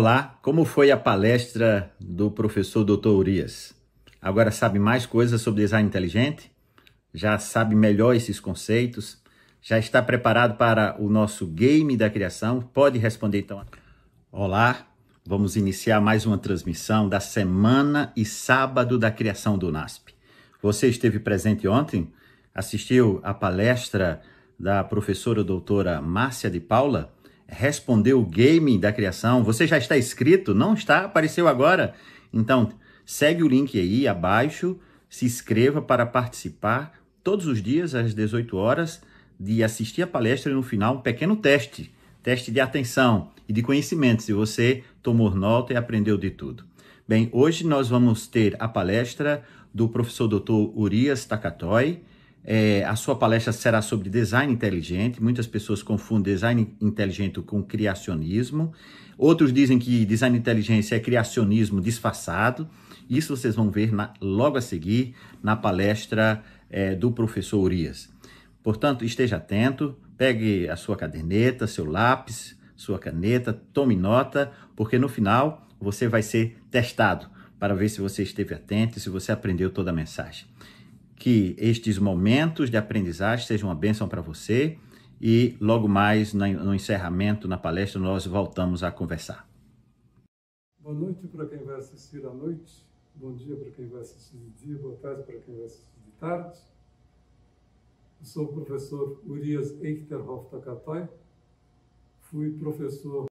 Olá, como foi a palestra do professor Dr. Urias? Agora sabe mais coisas sobre design inteligente? Já sabe melhor esses conceitos? Já está preparado para o nosso game da criação? Pode responder então. Olá, vamos iniciar mais uma transmissão da semana e sábado da criação do NASP. Você esteve presente ontem? Assistiu a palestra da professora doutora Márcia de Paula? Respondeu o game da criação. Você já está inscrito? Não está? Apareceu agora? Então, segue o link aí abaixo, se inscreva para participar todos os dias às 18 horas de assistir a palestra e no final um pequeno teste, teste de atenção e de conhecimento, se você tomou nota e aprendeu de tudo. Bem, hoje nós vamos ter a palestra do professor Dr. Urias Takatoy, é, a sua palestra será sobre design inteligente. Muitas pessoas confundem design inteligente com criacionismo. Outros dizem que design inteligente é criacionismo disfarçado. Isso vocês vão ver na, logo a seguir na palestra é, do professor Urias. Portanto, esteja atento, pegue a sua caderneta, seu lápis, sua caneta, tome nota, porque no final você vai ser testado para ver se você esteve atento e se você aprendeu toda a mensagem que estes momentos de aprendizagem sejam uma bênção para você e logo mais no encerramento, na palestra, nós voltamos a conversar. Boa noite para quem vai assistir à noite, bom dia para quem vai assistir de dia, boa tarde para quem vai assistir de tarde. Eu sou o professor Urias Eichterhoff Takatoy, fui professor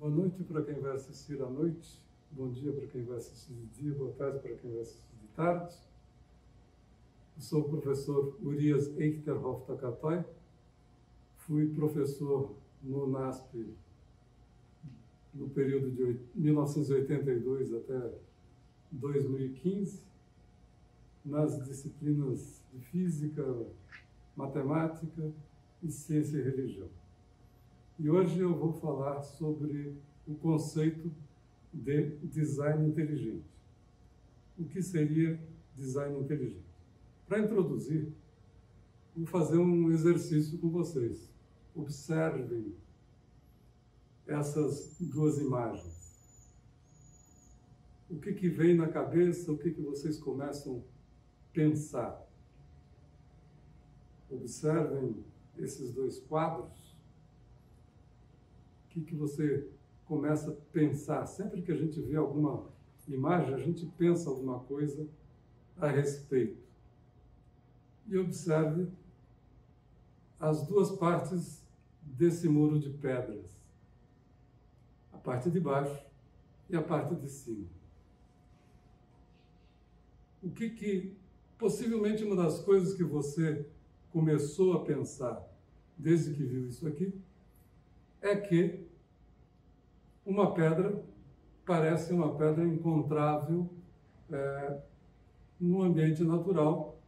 Boa noite para quem vai assistir à noite, bom dia para quem vai assistir de dia, boa tarde para quem vai assistir de tarde. Eu sou o professor Urias Eichterhoff Takatoy, fui professor no NASP no período de 1982 até 2015, nas disciplinas de Física, Matemática e Ciência e Religião. E hoje eu vou falar sobre o conceito de design inteligente. O que seria design inteligente? Para introduzir, vou fazer um exercício com vocês. Observem essas duas imagens. O que, que vem na cabeça, o que, que vocês começam a pensar? Observem esses dois quadros que, que você começa a pensar? Sempre que a gente vê alguma imagem, a gente pensa alguma coisa a respeito. E observe as duas partes desse muro de pedras. A parte de baixo e a parte de cima. O que que, possivelmente uma das coisas que você começou a pensar desde que viu isso aqui, é que uma pedra parece uma pedra encontrável é, no ambiente natural,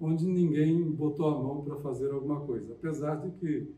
onde ninguém botou a mão para fazer alguma coisa. Apesar de que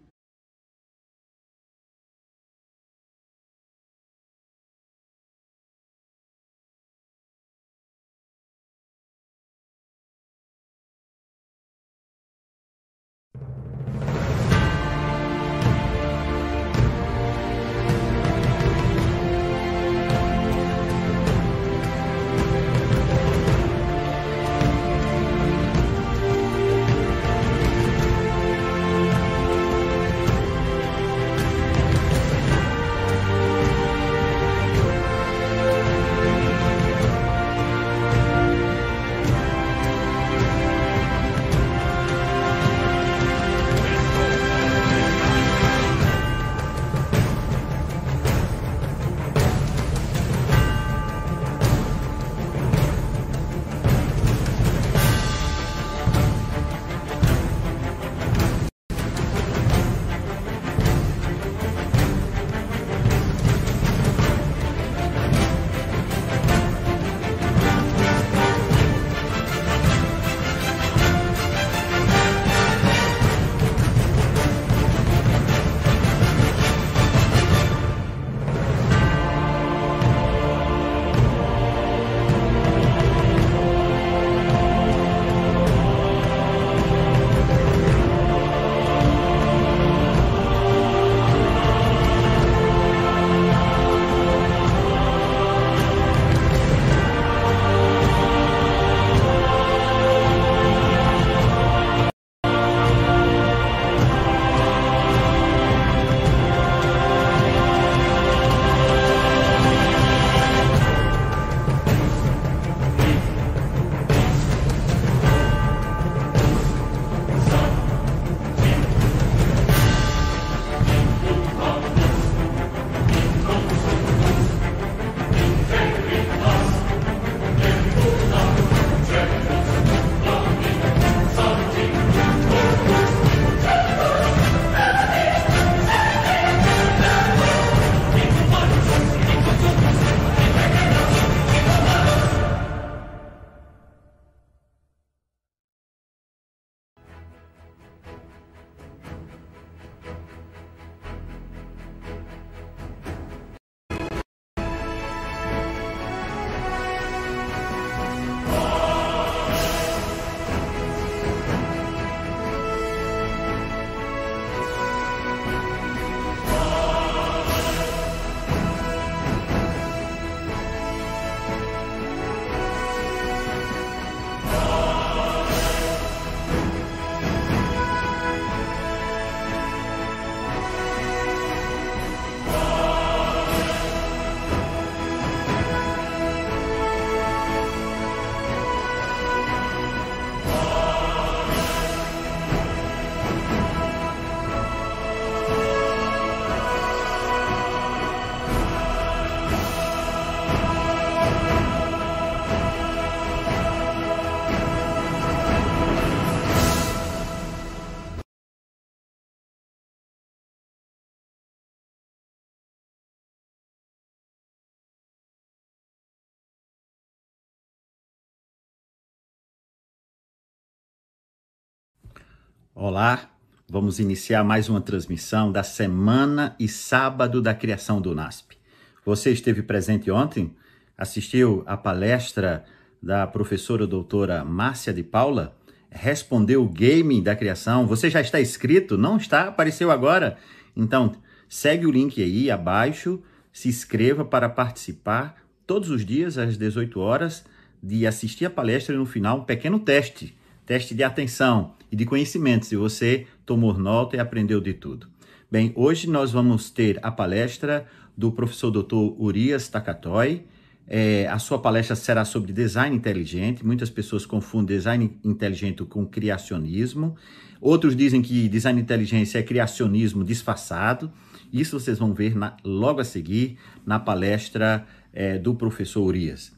Olá, vamos iniciar mais uma transmissão da semana e sábado da criação do NASP. Você esteve presente ontem? Assistiu a palestra da professora doutora Márcia de Paula? Respondeu o game da criação? Você já está inscrito? Não está? Apareceu agora? Então, segue o link aí abaixo, se inscreva para participar todos os dias às 18 horas de assistir a palestra e no final um pequeno teste, teste de atenção e de conhecimento, se você tomou nota e aprendeu de tudo. Bem, hoje nós vamos ter a palestra do professor Dr. Urias Takatoy. É, a sua palestra será sobre design inteligente. Muitas pessoas confundem design inteligente com criacionismo. Outros dizem que design inteligente é criacionismo disfarçado. Isso vocês vão ver na, logo a seguir na palestra é, do professor Urias.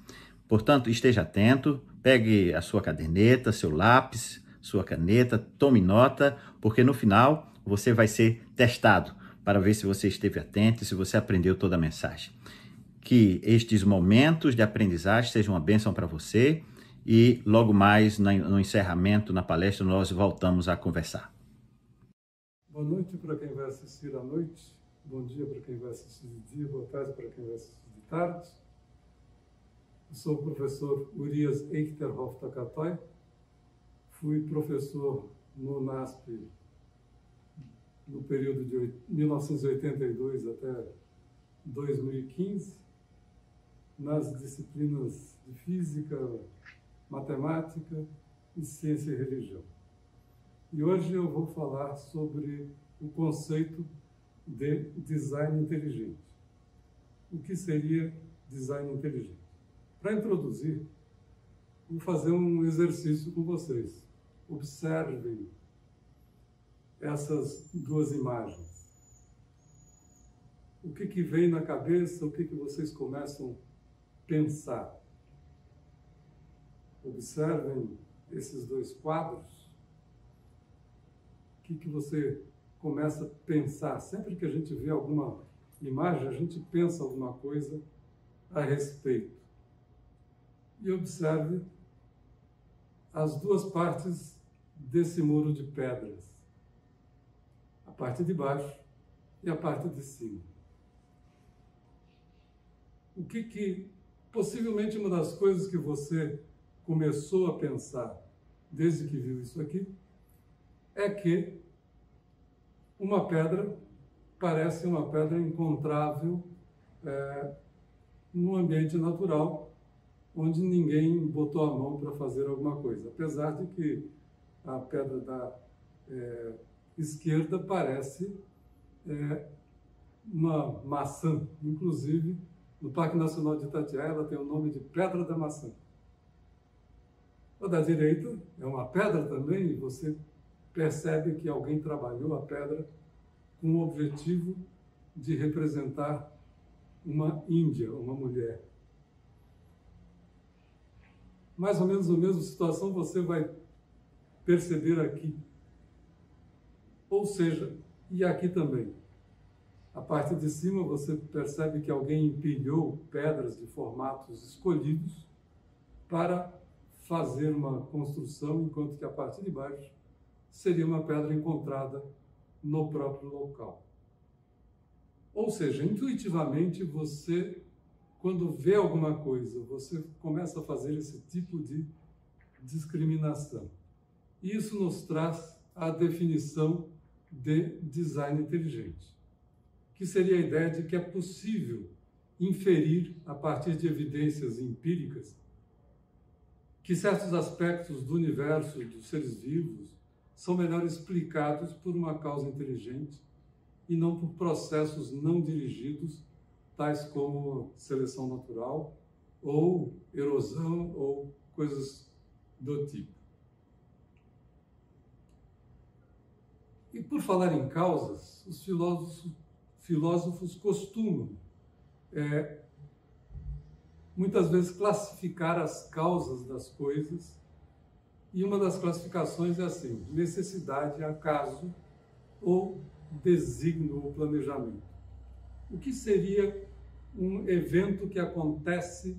Portanto, esteja atento, pegue a sua caderneta, seu lápis, sua caneta, tome nota, porque no final você vai ser testado para ver se você esteve atento, se você aprendeu toda a mensagem. Que estes momentos de aprendizagem sejam uma bênção para você e logo mais no encerramento, na palestra, nós voltamos a conversar. Boa noite para quem vai assistir à noite, bom dia para quem vai assistir de dia, boa tarde para quem vai assistir de tarde. Eu sou o professor Urias Eichterhoff Takatoy, Fui professor no NASP no período de 1982 até 2015, nas disciplinas de física, matemática e ciência e religião. E hoje eu vou falar sobre o conceito de design inteligente. O que seria design inteligente? Para introduzir, vou fazer um exercício com vocês. Observem essas duas imagens. O que, que vem na cabeça, o que, que vocês começam a pensar? Observem esses dois quadros. O que, que você começa a pensar? Sempre que a gente vê alguma imagem, a gente pensa alguma coisa a respeito. E observe as duas partes desse muro de pedras. A parte de baixo e a parte de cima. O que que, possivelmente uma das coisas que você começou a pensar desde que viu isso aqui, é que uma pedra parece uma pedra encontrável é, no ambiente natural, onde ninguém botou a mão para fazer alguma coisa. Apesar de que a pedra da é, esquerda parece é, uma maçã. Inclusive, no Parque Nacional de Itatiaia, ela tem o nome de Pedra da Maçã. A da direita é uma pedra também, e você percebe que alguém trabalhou a pedra com o objetivo de representar uma índia, uma mulher. Mais ou menos a mesma situação você vai perceber aqui. Ou seja, e aqui também. A parte de cima você percebe que alguém empilhou pedras de formatos escolhidos para fazer uma construção, enquanto que a parte de baixo seria uma pedra encontrada no próprio local. Ou seja, intuitivamente você, quando vê alguma coisa, você começa a fazer esse tipo de discriminação. Isso nos traz a definição de design inteligente, que seria a ideia de que é possível inferir, a partir de evidências empíricas, que certos aspectos do universo e dos seres vivos são melhor explicados por uma causa inteligente e não por processos não dirigidos, tais como seleção natural ou erosão ou coisas do tipo. E por falar em causas, os filósofos, filósofos costumam é, muitas vezes classificar as causas das coisas, e uma das classificações é assim: necessidade, acaso ou desígnio ou planejamento. O que seria um evento que acontece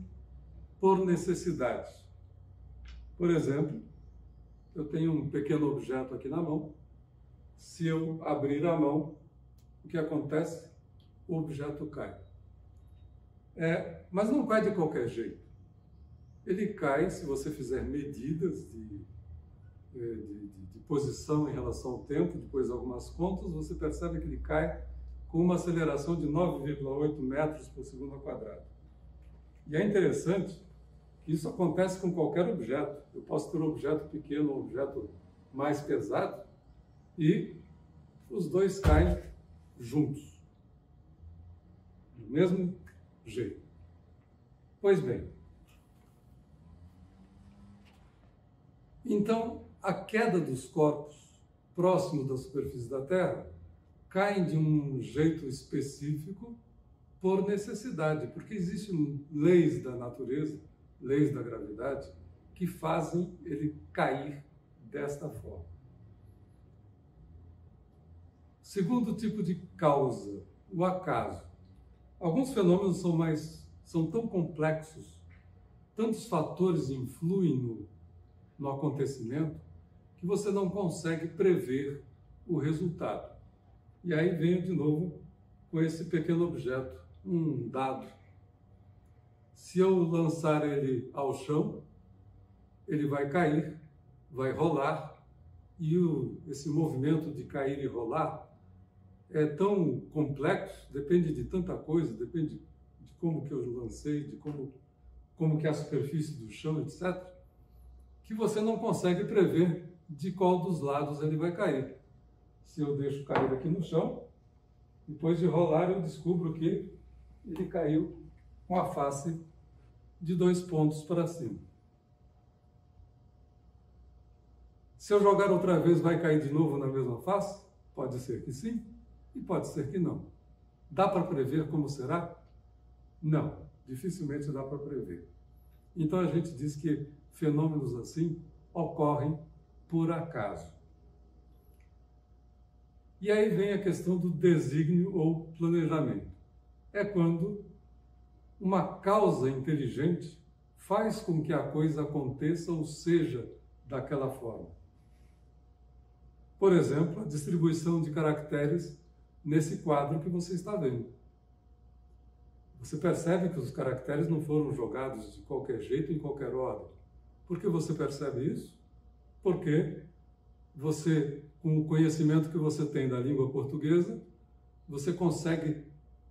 por necessidade? Por exemplo, eu tenho um pequeno objeto aqui na mão se eu abrir a mão, o que acontece? O objeto cai. É, mas não cai de qualquer jeito. Ele cai se você fizer medidas de, é, de, de, de posição em relação ao tempo, depois algumas contas, você percebe que ele cai com uma aceleração de 9,8 metros por segundo ao quadrado. E é interessante que isso acontece com qualquer objeto. Eu posso ter um objeto pequeno, um objeto mais pesado, e os dois caem juntos, do mesmo jeito. Pois bem, então a queda dos corpos próximos da superfície da Terra caem de um jeito específico por necessidade, porque existem leis da natureza, leis da gravidade, que fazem ele cair desta forma. Segundo tipo de causa, o acaso. Alguns fenômenos são mais são tão complexos, tantos fatores influem no, no acontecimento que você não consegue prever o resultado. E aí venho de novo com esse pequeno objeto, um dado. Se eu lançar ele ao chão, ele vai cair, vai rolar, e o, esse movimento de cair e rolar é tão complexo, depende de tanta coisa, depende de como que eu lancei, de como, como que é a superfície do chão, etc., que você não consegue prever de qual dos lados ele vai cair se eu deixo cair aqui no chão, depois de rolar eu descubro que ele caiu com a face de dois pontos para cima. Se eu jogar outra vez, vai cair de novo na mesma face? Pode ser que sim e pode ser que não. Dá para prever como será? Não, dificilmente dá para prever. Então a gente diz que fenômenos assim ocorrem por acaso. E aí vem a questão do desígnio ou planejamento. É quando uma causa inteligente faz com que a coisa aconteça ou seja daquela forma. Por exemplo, a distribuição de caracteres nesse quadro que você está vendo. Você percebe que os caracteres não foram jogados de qualquer jeito, em qualquer ordem. Por que você percebe isso? Porque você com o conhecimento que você tem da língua portuguesa, você consegue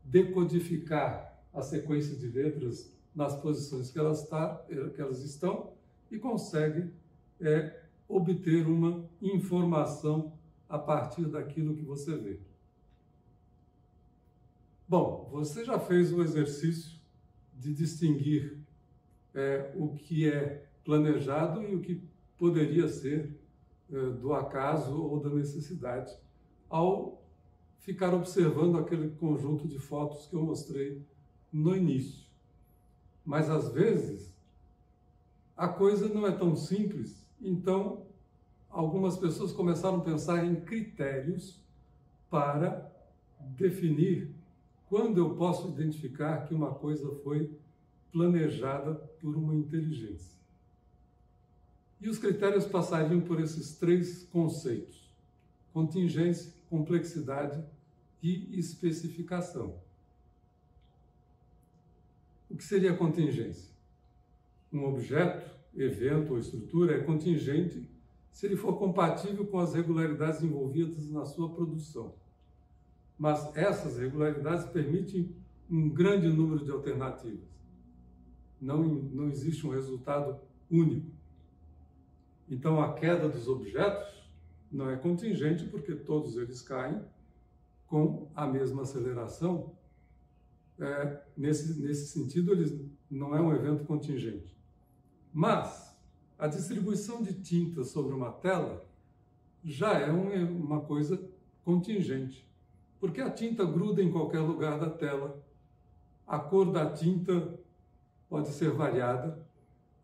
decodificar a sequência de letras nas posições que elas, tá, que elas estão e consegue é, obter uma informação a partir daquilo que você vê. Bom, você já fez o exercício de distinguir é, o que é planejado e o que poderia ser eh, do acaso ou da necessidade ao ficar observando aquele conjunto de fotos que eu mostrei no início. Mas às vezes a coisa não é tão simples, então algumas pessoas começaram a pensar em critérios para definir quando eu posso identificar que uma coisa foi planejada por uma inteligência. E os critérios passariam por esses três conceitos: contingência, complexidade e especificação. O que seria contingência? Um objeto, evento ou estrutura é contingente se ele for compatível com as regularidades envolvidas na sua produção. Mas essas regularidades permitem um grande número de alternativas. Não, não existe um resultado único. Então, a queda dos objetos não é contingente, porque todos eles caem com a mesma aceleração. É, nesse, nesse sentido, eles não é um evento contingente. Mas a distribuição de tinta sobre uma tela já é um, uma coisa contingente, porque a tinta gruda em qualquer lugar da tela, a cor da tinta pode ser variada,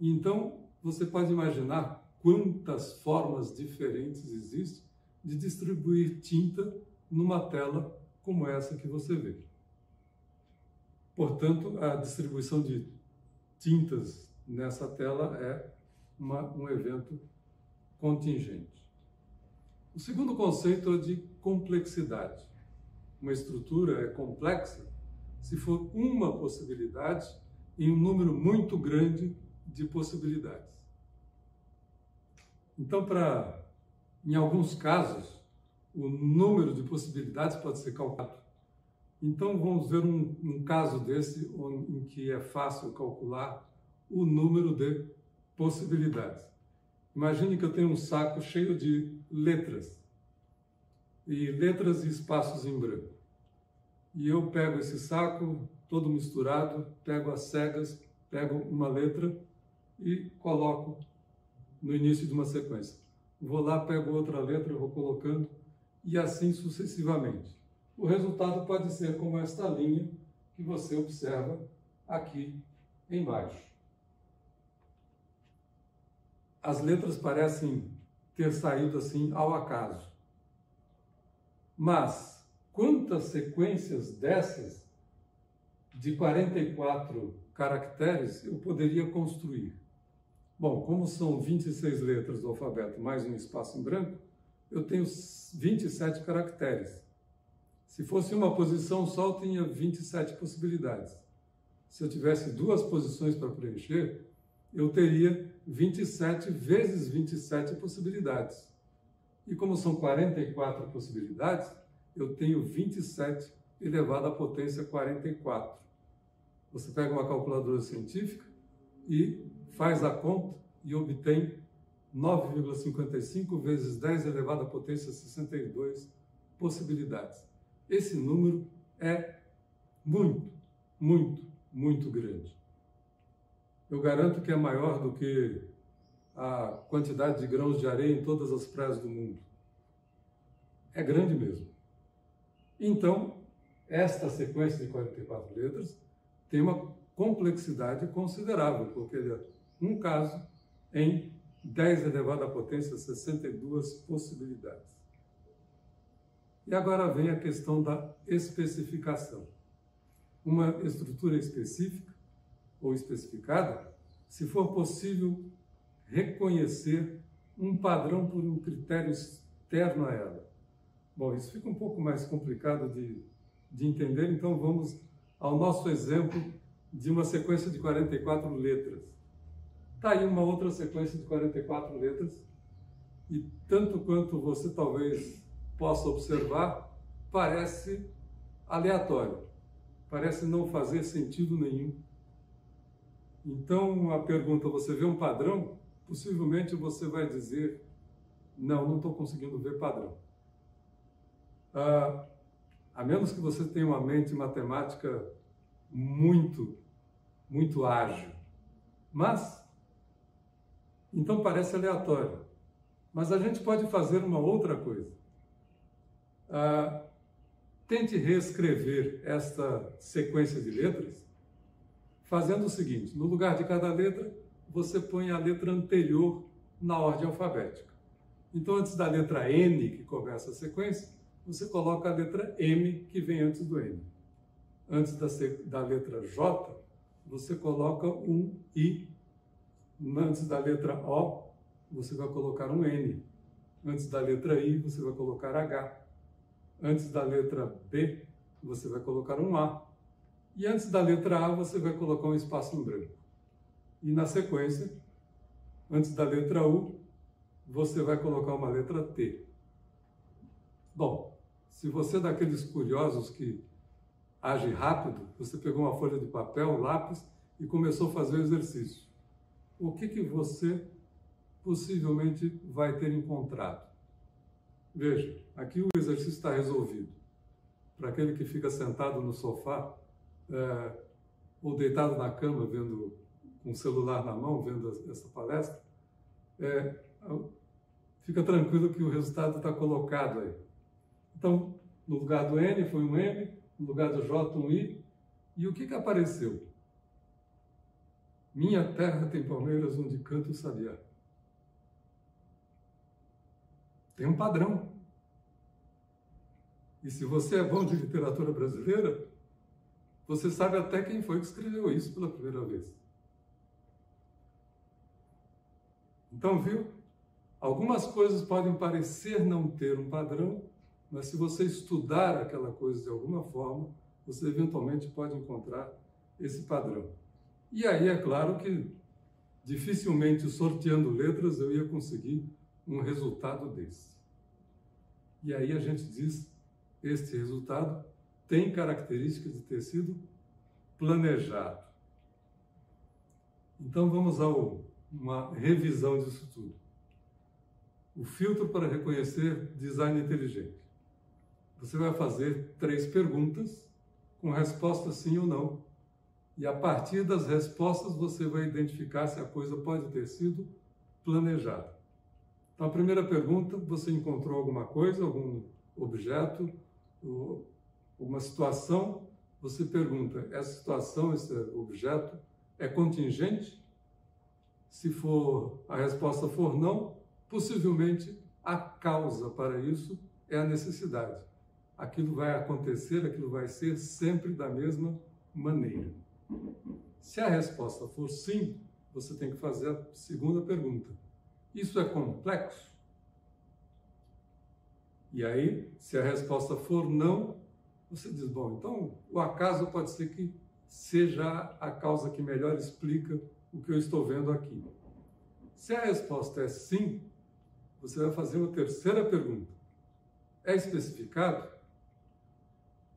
então você pode imaginar quantas formas diferentes existem de distribuir tinta numa tela como essa que você vê. Portanto, a distribuição de tintas nessa tela é uma, um evento contingente. O segundo conceito é de complexidade. Uma estrutura é complexa se for uma possibilidade em um número muito grande de possibilidades. Então, para em alguns casos, o número de possibilidades pode ser calculado. Então, vamos ver um, um caso desse em que é fácil calcular o número de possibilidades. Imagine que eu tenho um saco cheio de letras, e letras e espaços em branco. E eu pego esse saco, todo misturado, pego as cegas, pego uma letra e coloco no início de uma sequência. Vou lá, pego outra letra, vou colocando e assim sucessivamente. O resultado pode ser como esta linha que você observa aqui embaixo. As letras parecem ter saído assim ao acaso. Mas quantas sequências dessas de 44 caracteres eu poderia construir? Bom, como são 26 letras do alfabeto mais um espaço em branco, eu tenho 27 caracteres. Se fosse uma posição só, eu tinha 27 possibilidades. Se eu tivesse duas posições para preencher, eu teria 27 vezes 27 possibilidades. E como são 44 possibilidades, eu tenho 27 elevado à potência 44. Você pega uma calculadora científica e faz a conta e obtém 9,55 vezes 10 elevado à potência 62 possibilidades. Esse número é muito, muito, muito grande. Eu garanto que é maior do que a quantidade de grãos de areia em todas as praias do mundo. É grande mesmo. Então, esta sequência de 44 letras tem uma complexidade considerável, porque ele é um caso em 10 elevado à potência 62 possibilidades. E agora vem a questão da especificação. Uma estrutura específica ou especificada, se for possível reconhecer um padrão por um critério externo a ela. Bom, isso fica um pouco mais complicado de, de entender, então vamos ao nosso exemplo de uma sequência de 44 letras. Está aí uma outra sequência de 44 letras, e tanto quanto você talvez possa observar, parece aleatório, parece não fazer sentido nenhum. Então, a pergunta: você vê um padrão? Possivelmente você vai dizer: não, não estou conseguindo ver padrão. Ah, a menos que você tenha uma mente matemática muito, muito ágil. Mas, então parece aleatório. Mas a gente pode fazer uma outra coisa. Ah, tente reescrever esta sequência de letras fazendo o seguinte: no lugar de cada letra, você põe a letra anterior na ordem alfabética. Então, antes da letra N, que começa a sequência, você coloca a letra M que vem antes do N. Antes da, da letra J, você coloca um I. Antes da letra O, você vai colocar um N. Antes da letra I, você vai colocar H. Antes da letra B, você vai colocar um A. E antes da letra A, você vai colocar um espaço em branco. E na sequência, antes da letra U, você vai colocar uma letra T. Bom, se você é daqueles curiosos que age rápido, você pegou uma folha de papel, um lápis e começou a fazer o exercício. O que, que você possivelmente vai ter encontrado? Veja, aqui o exercício está resolvido. Para aquele que fica sentado no sofá é, ou deitado na cama vendo com o celular na mão, vendo essa palestra, é, fica tranquilo que o resultado está colocado aí. Então, no lugar do N foi um M, no lugar do J um I. E o que, que apareceu? Minha terra tem palmeiras onde canta o sabiá. Tem um padrão. E se você é bom de literatura brasileira, você sabe até quem foi que escreveu isso pela primeira vez. Então, viu? Algumas coisas podem parecer não ter um padrão, mas se você estudar aquela coisa de alguma forma, você eventualmente pode encontrar esse padrão. E aí é claro que dificilmente sorteando letras eu ia conseguir um resultado desse. E aí a gente diz, este resultado tem características de ter sido planejado. Então vamos a uma revisão disso tudo. O filtro para reconhecer design inteligente. Você vai fazer três perguntas com resposta sim ou não. E a partir das respostas você vai identificar se a coisa pode ter sido planejada. Então, a primeira pergunta: você encontrou alguma coisa, algum objeto, alguma situação? Você pergunta: essa situação, esse objeto é contingente? Se for a resposta for não, possivelmente a causa para isso é a necessidade. Aquilo vai acontecer, aquilo vai ser sempre da mesma maneira. Se a resposta for sim, você tem que fazer a segunda pergunta isso é complexo? E aí, se a resposta for não, você diz: bom, então o acaso pode ser que seja a causa que melhor explica o que eu estou vendo aqui. Se a resposta é sim, você vai fazer uma terceira pergunta: é especificado?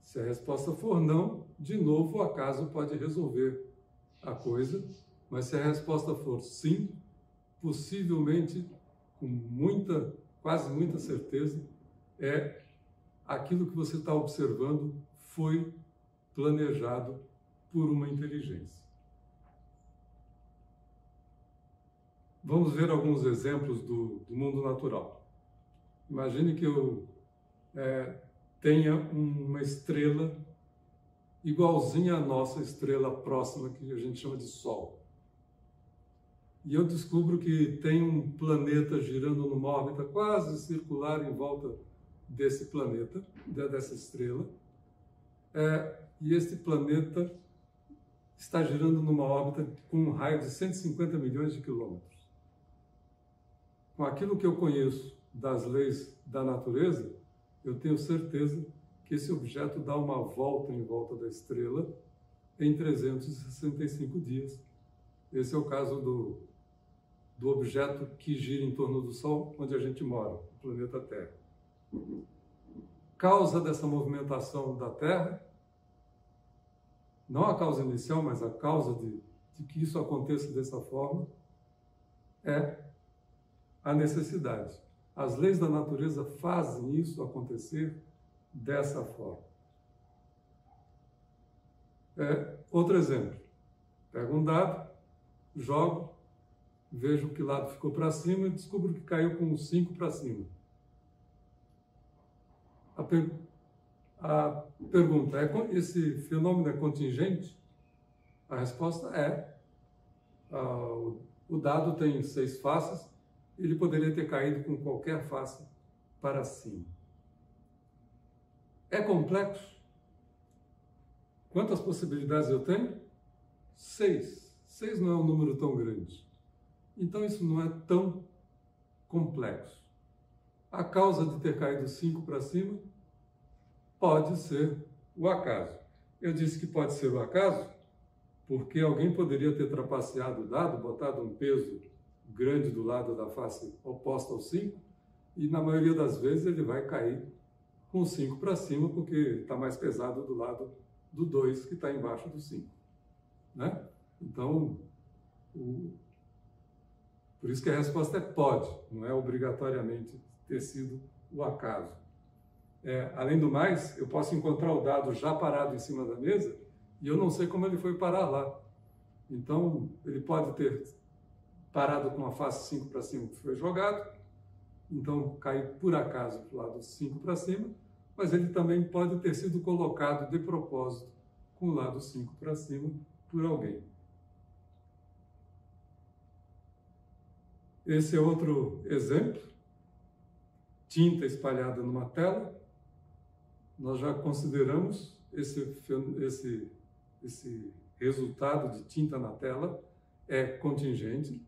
Se a resposta for não, de novo o acaso pode resolver a coisa, mas se a resposta for sim, possivelmente, com muita, quase muita certeza, é aquilo que você está observando foi planejado por uma inteligência. Vamos ver alguns exemplos do, do mundo natural. Imagine que eu é, tenha uma estrela igualzinha à nossa estrela próxima, que a gente chama de Sol e eu descubro que tem um planeta girando numa órbita quase circular em volta desse planeta, dessa estrela, é, e este planeta está girando numa órbita com um raio de 150 milhões de quilômetros. Com aquilo que eu conheço das leis da natureza, eu tenho certeza que esse objeto dá uma volta em volta da estrela em 365 dias. Esse é o caso do do objeto que gira em torno do Sol, onde a gente mora, o planeta Terra. Causa dessa movimentação da Terra, não a causa inicial, mas a causa de, de que isso aconteça dessa forma, é a necessidade. As leis da natureza fazem isso acontecer dessa forma. É, outro exemplo. Pego um dado, jogo, vejo que lado ficou para cima e descubro que caiu com 5 para cima. A, per... a pergunta é: esse fenômeno é contingente? A resposta é: uh, o dado tem seis faces, ele poderia ter caído com qualquer face para cima. É complexo? Quantas possibilidades eu tenho? Seis. Seis não é um número tão grande. Então isso não é tão complexo. A causa de ter caído 5 para cima pode ser o acaso. Eu disse que pode ser o acaso porque alguém poderia ter trapaceado o dado, botado um peso grande do lado da face oposta ao 5 e na maioria das vezes ele vai cair com 5 para cima porque está mais pesado do lado do 2 que está embaixo do 5. Né? Então, o, por isso que a resposta é pode, não é obrigatoriamente ter sido o acaso. É, além do mais, eu posso encontrar o dado já parado em cima da mesa e eu não sei como ele foi parar lá. Então, ele pode ter parado com a face 5 para cima que foi jogado, então caiu por acaso para o lado 5 para cima, mas ele também pode ter sido colocado de propósito com o lado 5 para cima por alguém. Esse é outro exemplo. Tinta espalhada numa tela. Nós já consideramos esse, esse, esse resultado de tinta na tela é contingente,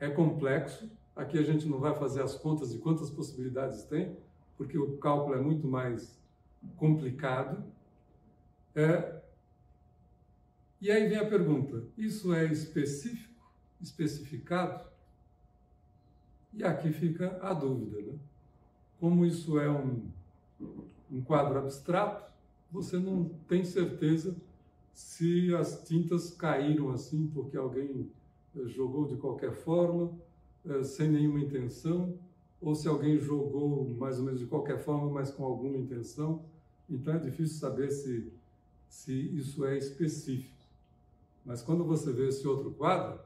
é complexo. Aqui a gente não vai fazer as contas de quantas possibilidades tem, porque o cálculo é muito mais complicado. É... E aí vem a pergunta: isso é específico, especificado? E aqui fica a dúvida, né? Como isso é um, um quadro abstrato, você não tem certeza se as tintas caíram assim porque alguém eh, jogou de qualquer forma, eh, sem nenhuma intenção, ou se alguém jogou mais ou menos de qualquer forma, mas com alguma intenção. Então é difícil saber se, se isso é específico. Mas quando você vê esse outro quadro,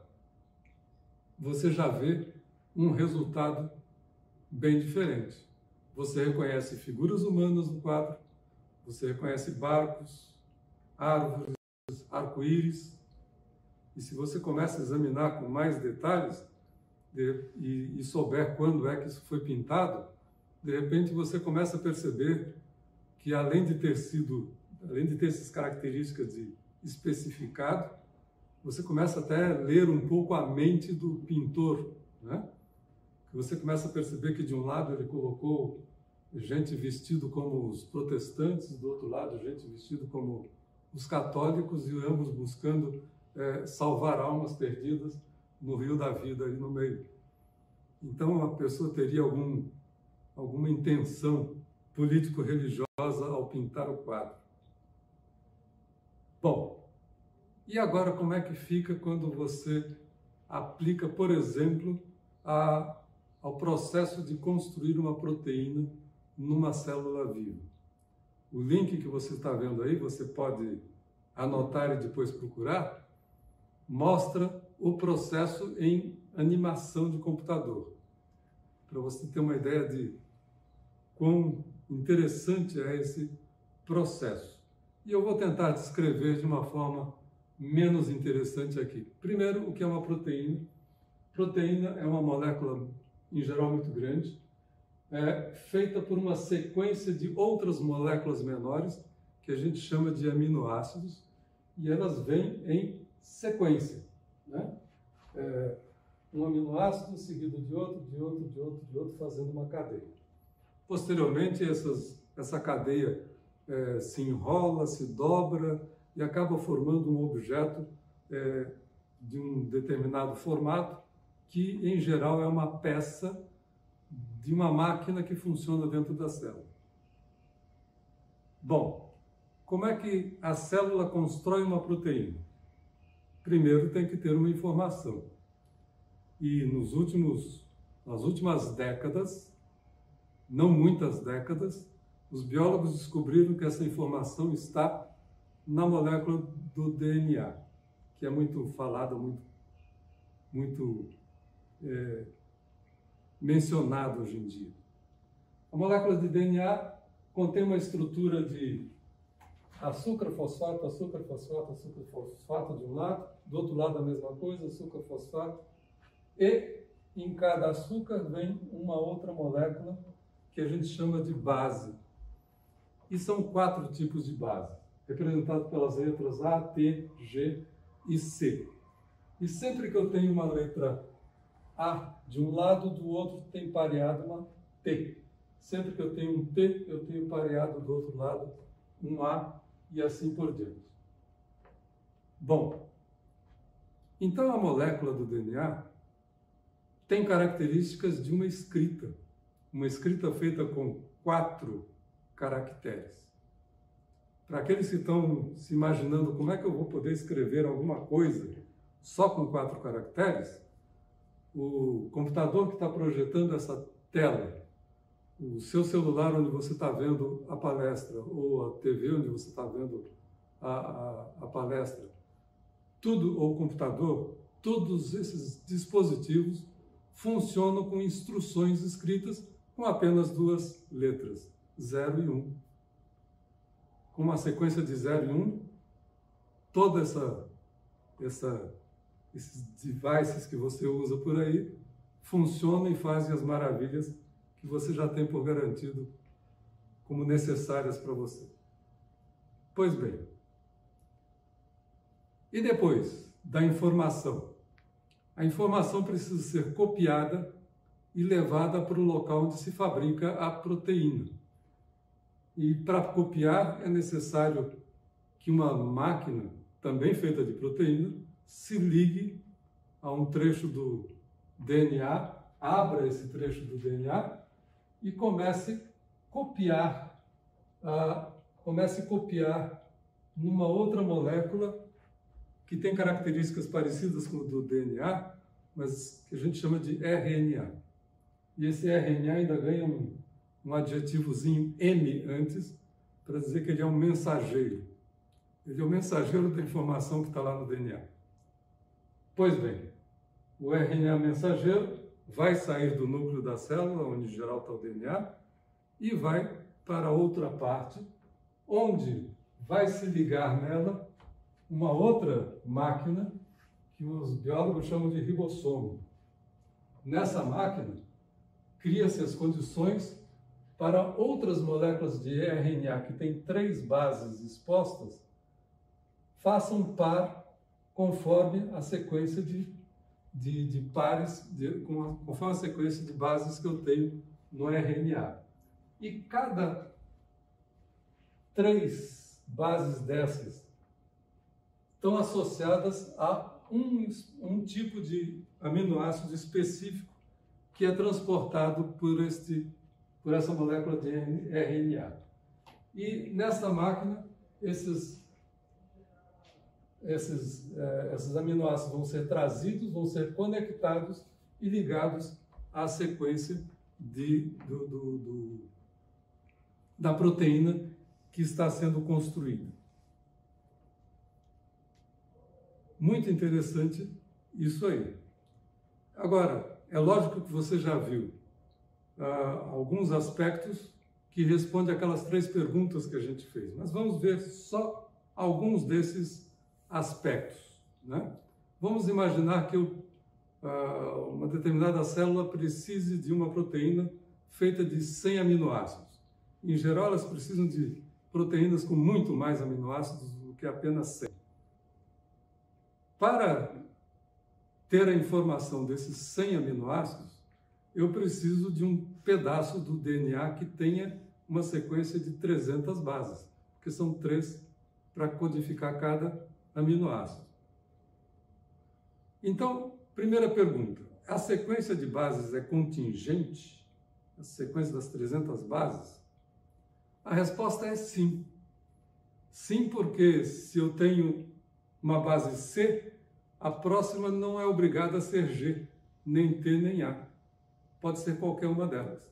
você já vê um resultado bem diferente. Você reconhece figuras humanas no quadro, você reconhece barcos, árvores, arco-íris. E se você começa a examinar com mais detalhes e, e souber quando é que isso foi pintado, de repente você começa a perceber que além de ter sido, além de ter essas características de especificado, você começa até a ler um pouco a mente do pintor, né? Você começa a perceber que de um lado ele colocou gente vestido como os protestantes, do outro lado gente vestido como os católicos e ambos buscando é, salvar almas perdidas no rio da vida ali no meio. Então a pessoa teria algum, alguma intenção político-religiosa ao pintar o quadro. Bom, e agora como é que fica quando você aplica, por exemplo, a, ao processo de construir uma proteína numa célula viva? O link que você está vendo aí, você pode anotar e depois procurar, mostra o processo em animação de computador. Para você ter uma ideia de quão interessante é esse processo. E eu vou tentar descrever de uma forma menos interessante aqui. Primeiro, o que é uma proteína? Proteína é uma molécula, em geral, muito grande, é feita por uma sequência de outras moléculas menores que a gente chama de aminoácidos e elas vêm em sequência, né? É, um aminoácido seguido de outro, de outro, de outro, de outro, fazendo uma cadeia. Posteriormente, essas, essa cadeia é, se enrola, se dobra e acaba formando um objeto é, de um determinado formato, que em geral é uma peça de uma máquina que funciona dentro da célula. Bom, como é que a célula constrói uma proteína? Primeiro tem que ter uma informação. E nos últimos, nas últimas décadas, não muitas décadas, os biólogos descobriram que essa informação está na molécula do DNA, que é muito falada, muito, muito é, mencionado hoje em dia. A molécula de DNA contém uma estrutura de açúcar, fosfato, açúcar, fosfato, açúcar, fosfato de um lado, do outro lado a mesma coisa, açúcar, fosfato, e em cada açúcar vem uma outra molécula que a gente chama de base. E são quatro tipos de base, representados pelas letras A, T, G e C. E sempre que eu tenho uma letra a de um lado, do outro tem pareado uma T. Sempre que eu tenho um T, eu tenho pareado do outro lado um A e assim por diante. Bom, então a molécula do DNA tem características de uma escrita, uma escrita feita com quatro caracteres. Para aqueles que estão se imaginando como é que eu vou poder escrever alguma coisa só com quatro caracteres, o computador que está projetando essa tela, o seu celular onde você está vendo a palestra, ou a TV onde você está vendo a, a, a palestra, tudo, ou computador, todos esses dispositivos funcionam com instruções escritas com apenas duas letras, 0 e 1. Um. Com uma sequência de 0 e 1, um, toda essa, essa esses devices que você usa por aí funcionam e fazem as maravilhas que você já tem por garantido como necessárias para você. Pois bem, e depois da informação? A informação precisa ser copiada e levada para o local onde se fabrica a proteína. E para copiar é necessário que uma máquina, também feita de proteína, se ligue a um trecho do DNA, abra esse trecho do DNA e comece copiar, comece a copiar numa outra molécula que tem características parecidas com o do DNA, mas que a gente chama de RNA. E esse RNA ainda ganha um, um adjetivozinho M antes, para dizer que ele é um mensageiro. Ele é o mensageiro da informação que está lá no DNA. Pois bem, o RNA mensageiro vai sair do núcleo da célula, onde em geral está o DNA, e vai para outra parte, onde vai se ligar nela uma outra máquina que os biólogos chamam de ribossomo. Nessa máquina, cria-se as condições para outras moléculas de RNA que têm três bases expostas façam par conforme a sequência de, de, de pares, de, conforme a sequência de bases que eu tenho no RNA. E cada três bases dessas estão associadas a um, um tipo de aminoácido específico que é transportado por, este, por essa molécula de RNA. E nessa máquina, esses, esses, eh, esses aminoácidos vão ser trazidos, vão ser conectados e ligados à sequência de, do, do, do, da proteína que está sendo construída. Muito interessante isso aí. Agora, é lógico que você já viu ah, alguns aspectos que respondem aquelas três perguntas que a gente fez, mas vamos ver só alguns desses aspectos. Né? Vamos imaginar que eu, ah, uma determinada célula precise de uma proteína feita de 100 aminoácidos. Em geral, elas precisam de proteínas com muito mais aminoácidos do que apenas 100. Para ter a informação desses 100 aminoácidos, eu preciso de um pedaço do DNA que tenha uma sequência de 300 bases, porque são três para codificar cada aminoácido. Então, primeira pergunta: a sequência de bases é contingente? A sequência das 300 bases? A resposta é sim. Sim, porque se eu tenho uma base C, a próxima não é obrigada a ser G, nem T, nem A. Pode ser qualquer uma delas.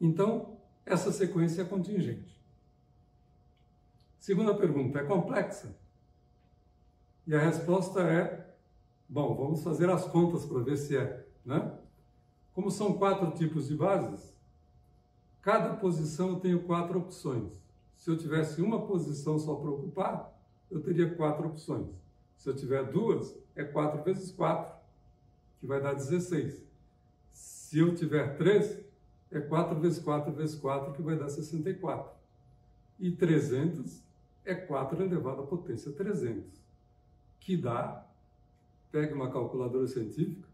Então, essa sequência é contingente. Segunda pergunta, é complexa? E a resposta é: bom, vamos fazer as contas para ver se é. Né? Como são quatro tipos de bases, cada posição tenho quatro opções. Se eu tivesse uma posição só para ocupar, eu teria quatro opções. Se eu tiver duas, é 4 vezes 4, que vai dar 16. Se eu tiver três, é 4 vezes 4 vezes 4, que vai dar 64. E 300 é 4 elevado à potência 300, que dá, pegue uma calculadora científica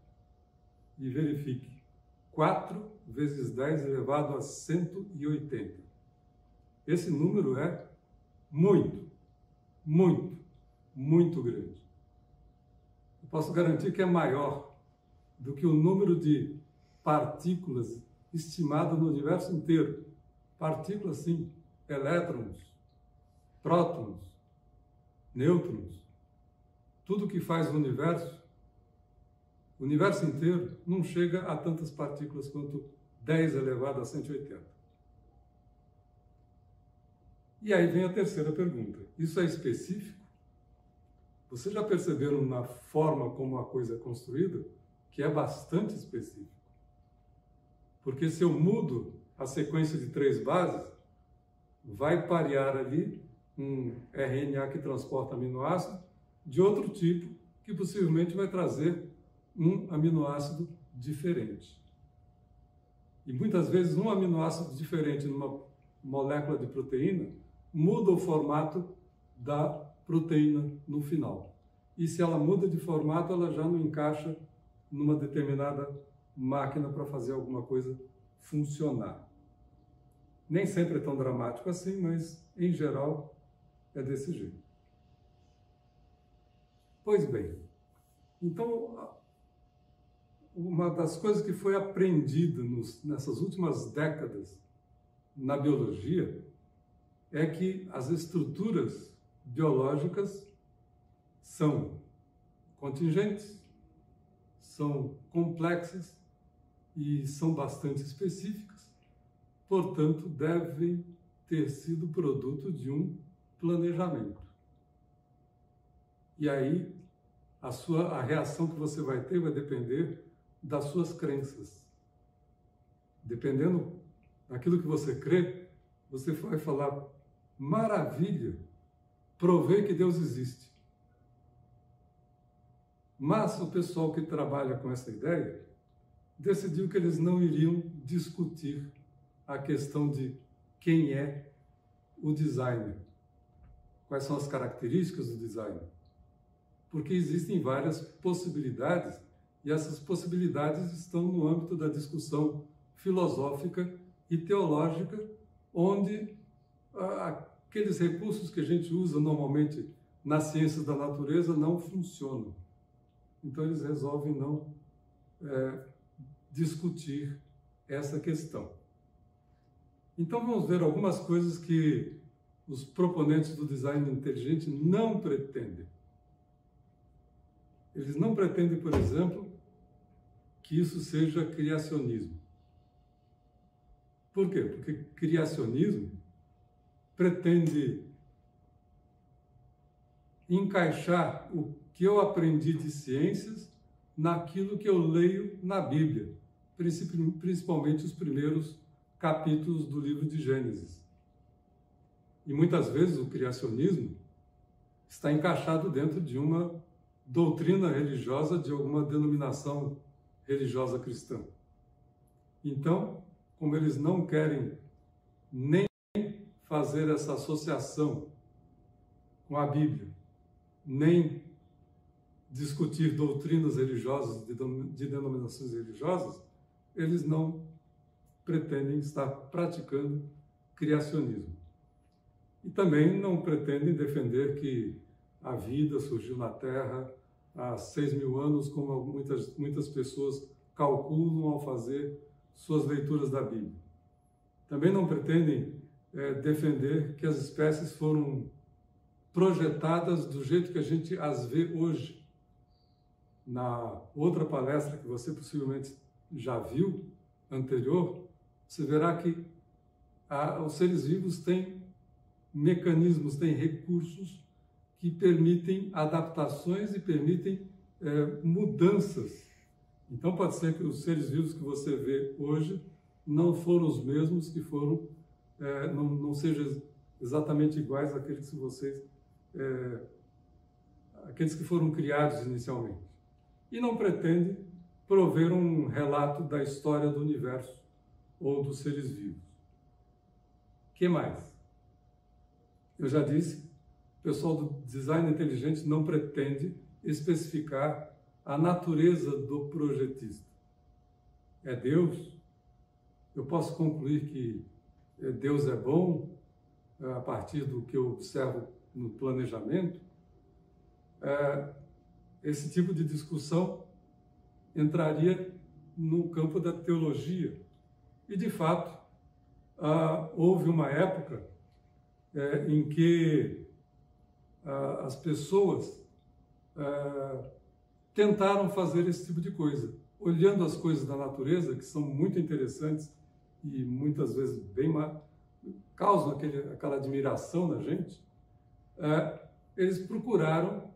e verifique, 4 vezes 10 elevado a 180. Esse número é muito, muito, muito grande. Eu posso garantir que é maior do que o número de partículas estimado no universo inteiro. Partículas, sim, elétrons, prótons, nêutrons, tudo que faz o universo, o universo inteiro não chega a tantas partículas quanto 10 elevado a 180. E aí vem a terceira pergunta: isso é específico? Vocês já perceberam na forma como a coisa é construída que é bastante específico? Porque se eu mudo a sequência de três bases, vai parear ali um RNA que transporta aminoácido de outro tipo, que possivelmente vai trazer um aminoácido diferente. E muitas vezes um aminoácido diferente numa molécula de proteína muda o formato da proteína no final. e se ela muda de formato, ela já não encaixa numa determinada máquina para fazer alguma coisa funcionar. Nem sempre é tão dramático assim, mas em geral é desse jeito. Pois bem, então uma das coisas que foi aprendida nos, nessas últimas décadas na biologia é que as estruturas biológicas são contingentes, são complexas e são bastante específicas, portanto, devem ter sido produto de um planejamento. E aí, a, sua, a reação que você vai ter vai depender das suas crenças. Dependendo daquilo que você crê, você vai falar: maravilha, provei que Deus existe. Mas o pessoal que trabalha com essa ideia decidiu que eles não iriam discutir a questão de quem é o designer, quais são as características do designer, porque existem várias possibilidades e essas possibilidades estão no âmbito da discussão filosófica e teológica, onde aqueles recursos que a gente usa normalmente nas ciências da natureza não funcionam. Então eles resolvem não é, discutir essa questão. Então vamos ver algumas coisas que os proponentes do design inteligente não pretendem. Eles não pretendem, por exemplo, que isso seja criacionismo. Por quê? Porque criacionismo pretende encaixar o que eu aprendi de ciências naquilo que eu leio na Bíblia, principalmente os primeiros capítulos do livro de Gênesis. E muitas vezes o criacionismo está encaixado dentro de uma doutrina religiosa de alguma denominação religiosa cristã. Então, como eles não querem nem fazer essa associação com a Bíblia, nem discutir doutrinas religiosas de denominações religiosas, eles não pretendem estar praticando criacionismo. E também não pretendem defender que a vida surgiu na Terra há seis mil anos, como muitas, muitas pessoas calculam ao fazer suas leituras da Bíblia. Também não pretendem é, defender que as espécies foram projetadas do jeito que a gente as vê hoje. Na outra palestra que você possivelmente já viu, anterior, você verá que a, os seres vivos têm mecanismos, têm recursos que permitem adaptações e permitem é, mudanças. Então, pode ser que os seres vivos que você vê hoje não foram os mesmos que foram, é, não, não sejam exatamente iguais àqueles que vocês, é, aqueles que foram criados inicialmente. E não pretende prover um relato da história do universo ou dos seres vivos. que mais? Eu já disse, o pessoal do design inteligente não pretende especificar a natureza do projetista. É Deus? Eu posso concluir que Deus é bom é, a partir do que eu observo no planejamento? É, esse tipo de discussão entraria no campo da teologia. E, de fato, houve uma época é, em que as pessoas tentaram fazer esse tipo de coisa, olhando as coisas da natureza, que são muito interessantes e muitas vezes bem causam aquele, aquela admiração na gente, é, eles procuraram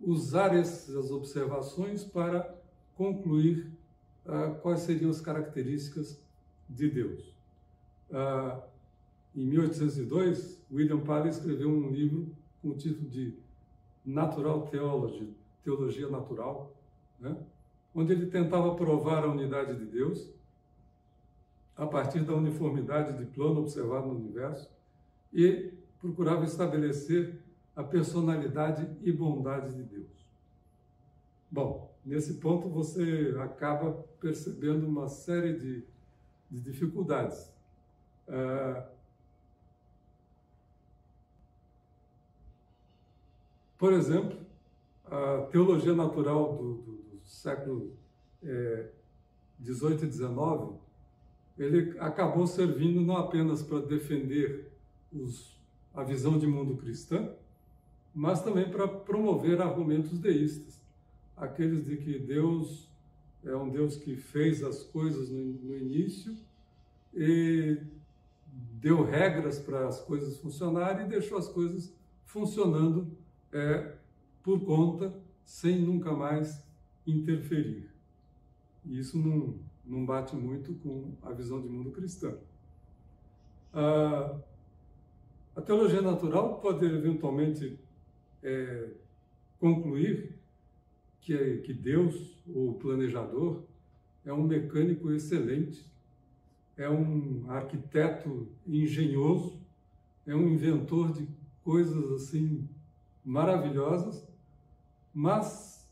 usar essas observações para concluir uh, quais seriam as características de Deus. Uh, em 1802, William Paley escreveu um livro com o título de Natural Theology, Teologia Natural, né? onde ele tentava provar a unidade de Deus a partir da uniformidade de plano observado no universo e procurava estabelecer a personalidade e bondade de Deus. Bom, nesse ponto você acaba percebendo uma série de, de dificuldades. Uh, por exemplo, a teologia natural do, do, do século é, 18 e 19, ele acabou servindo não apenas para defender os, a visão de mundo cristã, mas também para promover argumentos deístas, aqueles de que Deus é um Deus que fez as coisas no, no início e deu regras para as coisas funcionarem e deixou as coisas funcionando é, por conta, sem nunca mais interferir. Isso não, não bate muito com a visão de mundo cristã. A, teologia natural pode eventualmente é, concluir que, que Deus, o planejador, é um mecânico excelente, é um arquiteto engenhoso, é um inventor de coisas assim maravilhosas, mas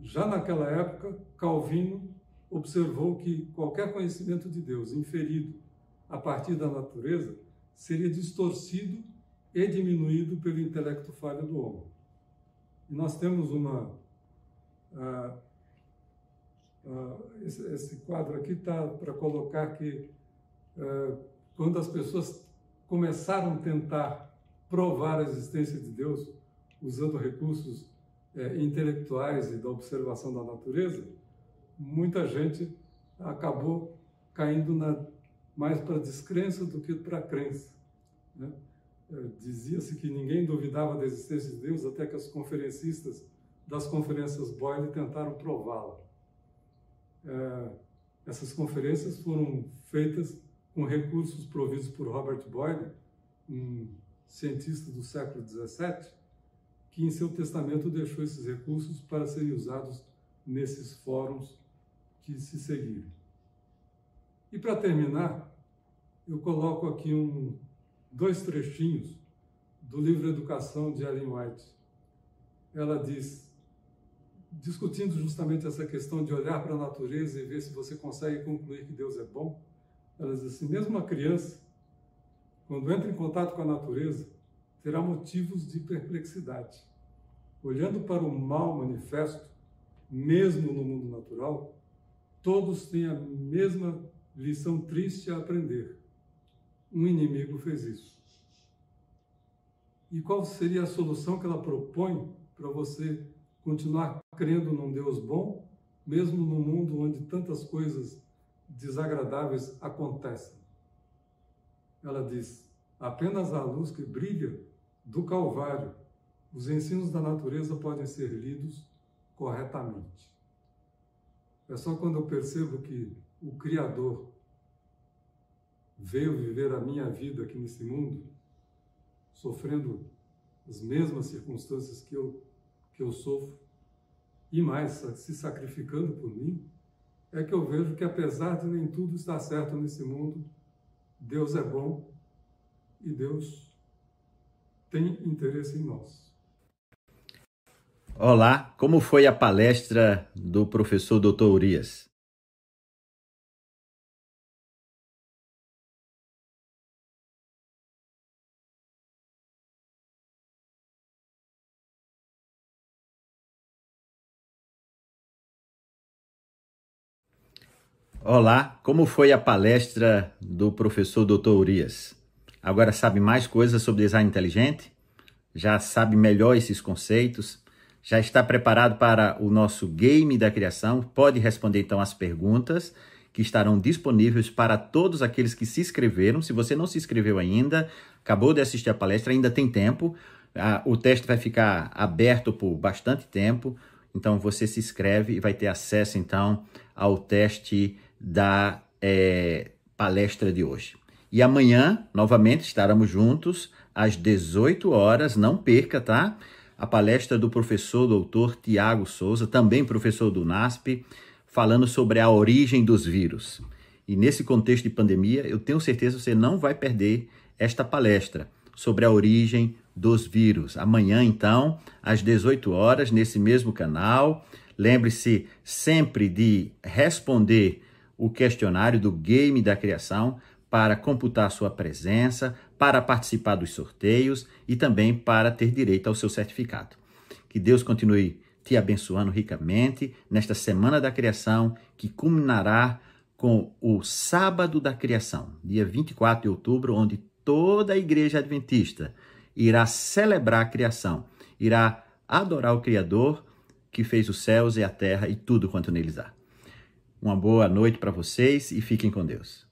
já naquela época, Calvino observou que qualquer conhecimento de Deus inferido a partir da natureza seria distorcido e diminuído pelo intelecto falho do homem. E nós temos uma. Uh, uh, esse, esse, quadro aqui está para colocar que uh, quando as pessoas começaram a tentar provar a existência de Deus usando recursos é, intelectuais e da observação da natureza, muita gente acabou caindo na, mais para a descrença do que para a crença. Né? É, dizia-se que ninguém duvidava da existência de Deus até que os conferencistas das conferências Boyle tentaram prová-la. É, essas conferências foram feitas com recursos providos por Robert Boyle, um cientista do século XVII, que em seu testamento deixou esses recursos para serem usados nesses fóruns que se seguiram. E para terminar, eu coloco aqui um, dois trechinhos do livro Educação de Ellen White. Ela diz, discutindo justamente essa questão de olhar para a natureza e ver se você consegue concluir que Deus é bom, ela diz assim: mesmo uma criança, quando entra em contato com a natureza, terá motivos de perplexidade. Olhando para o mal manifesto, mesmo no mundo natural, todos têm a mesma lição triste a aprender. Um inimigo fez isso. E qual seria a solução que ela propõe para você continuar crendo num Deus bom, mesmo no mundo onde tantas coisas desagradáveis acontecem? Ela diz: apenas a luz que brilha do Calvário, os ensinos da natureza podem ser lidos corretamente. É só quando eu percebo que o Criador veio viver a minha vida aqui nesse mundo, sofrendo as mesmas circunstâncias que eu, que eu sofro, e mais, se sacrificando por mim, é que eu vejo que apesar de nem tudo estar certo nesse mundo, Deus é bom e Deus tem interesse em nós. Olá, como foi a palestra do professor Dr. Urias? Olá, como foi a palestra do professor Dr. Urias? Agora sabe mais coisas sobre design inteligente? Já sabe melhor esses conceitos? Já está preparado para o nosso game da criação? Pode responder então as perguntas que estarão disponíveis para todos aqueles que se inscreveram. Se você não se inscreveu ainda, acabou de assistir a palestra, ainda tem tempo. o teste vai ficar aberto por bastante tempo. Então você se inscreve e vai ter acesso então ao teste da é, palestra de hoje. E amanhã, novamente, estaremos juntos às 18 horas. Não perca, tá? A palestra do professor doutor Tiago Souza, também professor do NASP, falando sobre a origem dos vírus. E nesse contexto de pandemia, eu tenho certeza que você não vai perder esta palestra sobre a origem dos vírus. Amanhã, então, às 18 horas, nesse mesmo canal. Lembre-se sempre de responder o questionário do Game da Criação para computar sua presença, para participar dos sorteios e também para ter direito ao seu certificado. Que Deus continue te abençoando ricamente nesta semana da criação que culminará com o sábado da criação, dia 24 de outubro, onde toda a igreja adventista irá celebrar a criação, irá adorar o Criador que fez os céus e a terra e tudo quanto neles há. Uma boa noite para vocês e fiquem com Deus.